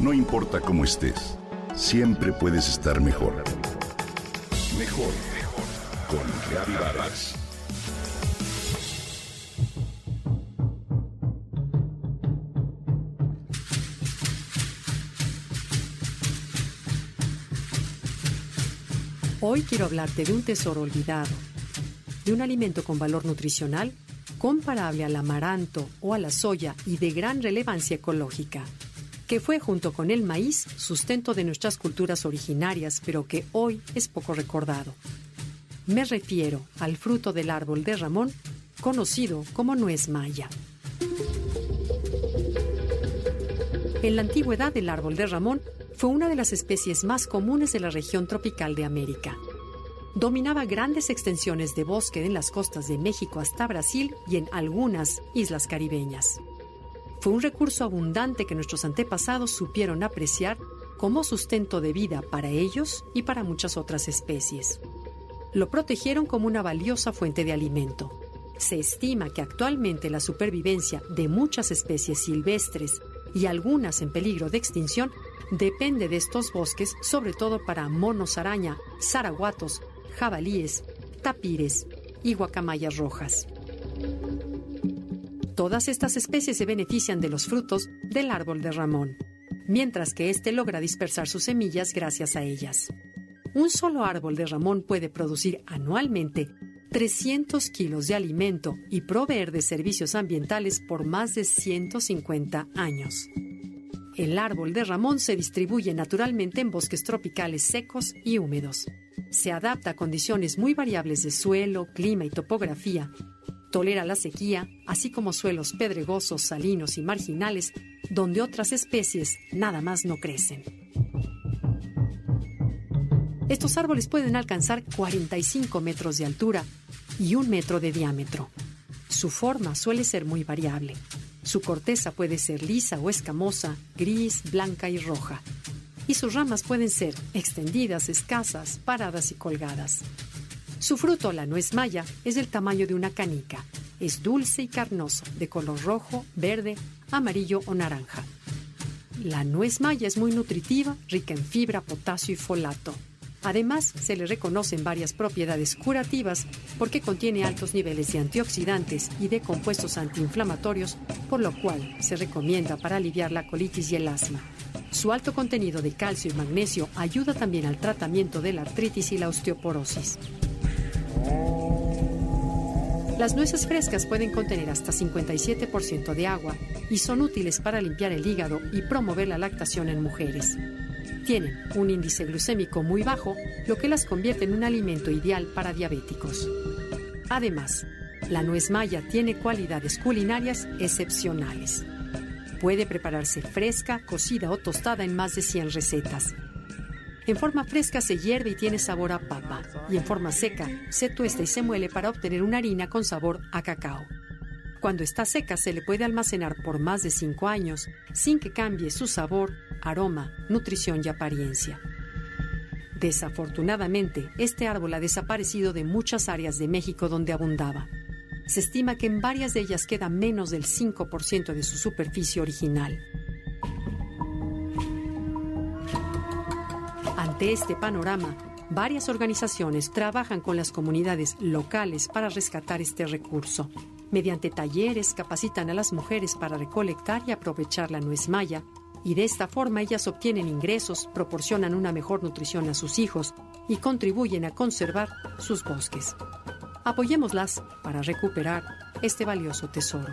No importa cómo estés, siempre puedes estar mejor. Mejor, mejor. Con Reavivadas. Hoy quiero hablarte de un tesoro olvidado, de un alimento con valor nutricional comparable al amaranto o a la soya y de gran relevancia ecológica, que fue junto con el maíz sustento de nuestras culturas originarias, pero que hoy es poco recordado. Me refiero al fruto del árbol de Ramón, conocido como nuez maya. En la antigüedad el árbol de Ramón fue una de las especies más comunes de la región tropical de América. Dominaba grandes extensiones de bosque en las costas de México hasta Brasil y en algunas islas caribeñas. Fue un recurso abundante que nuestros antepasados supieron apreciar como sustento de vida para ellos y para muchas otras especies. Lo protegieron como una valiosa fuente de alimento. Se estima que actualmente la supervivencia de muchas especies silvestres y algunas en peligro de extinción depende de estos bosques, sobre todo para monos araña, zaraguatos, jabalíes, tapires y guacamayas rojas. Todas estas especies se benefician de los frutos del árbol de Ramón, mientras que éste logra dispersar sus semillas gracias a ellas. Un solo árbol de Ramón puede producir anualmente 300 kilos de alimento y proveer de servicios ambientales por más de 150 años. El árbol de Ramón se distribuye naturalmente en bosques tropicales secos y húmedos. Se adapta a condiciones muy variables de suelo, clima y topografía. Tolera la sequía, así como suelos pedregosos, salinos y marginales, donde otras especies nada más no crecen. Estos árboles pueden alcanzar 45 metros de altura y un metro de diámetro. Su forma suele ser muy variable. Su corteza puede ser lisa o escamosa, gris, blanca y roja. Y sus ramas pueden ser extendidas, escasas, paradas y colgadas. Su fruto, la nuez maya, es del tamaño de una canica. Es dulce y carnoso, de color rojo, verde, amarillo o naranja. La nuez maya es muy nutritiva, rica en fibra, potasio y folato. Además, se le reconocen varias propiedades curativas porque contiene altos niveles de antioxidantes y de compuestos antiinflamatorios, por lo cual se recomienda para aliviar la colitis y el asma. Su alto contenido de calcio y magnesio ayuda también al tratamiento de la artritis y la osteoporosis. Las nueces frescas pueden contener hasta 57% de agua y son útiles para limpiar el hígado y promover la lactación en mujeres. Tienen un índice glucémico muy bajo, lo que las convierte en un alimento ideal para diabéticos. Además, la nuez maya tiene cualidades culinarias excepcionales. Puede prepararse fresca, cocida o tostada en más de 100 recetas. En forma fresca se hierve y tiene sabor a papa, y en forma seca se tuesta y se muele para obtener una harina con sabor a cacao. Cuando está seca se le puede almacenar por más de 5 años sin que cambie su sabor, aroma, nutrición y apariencia. Desafortunadamente, este árbol ha desaparecido de muchas áreas de México donde abundaba. Se estima que en varias de ellas queda menos del 5% de su superficie original. Ante este panorama, varias organizaciones trabajan con las comunidades locales para rescatar este recurso. Mediante talleres capacitan a las mujeres para recolectar y aprovechar la nuez maya y de esta forma ellas obtienen ingresos, proporcionan una mejor nutrición a sus hijos y contribuyen a conservar sus bosques. Apoyémoslas para recuperar este valioso tesoro.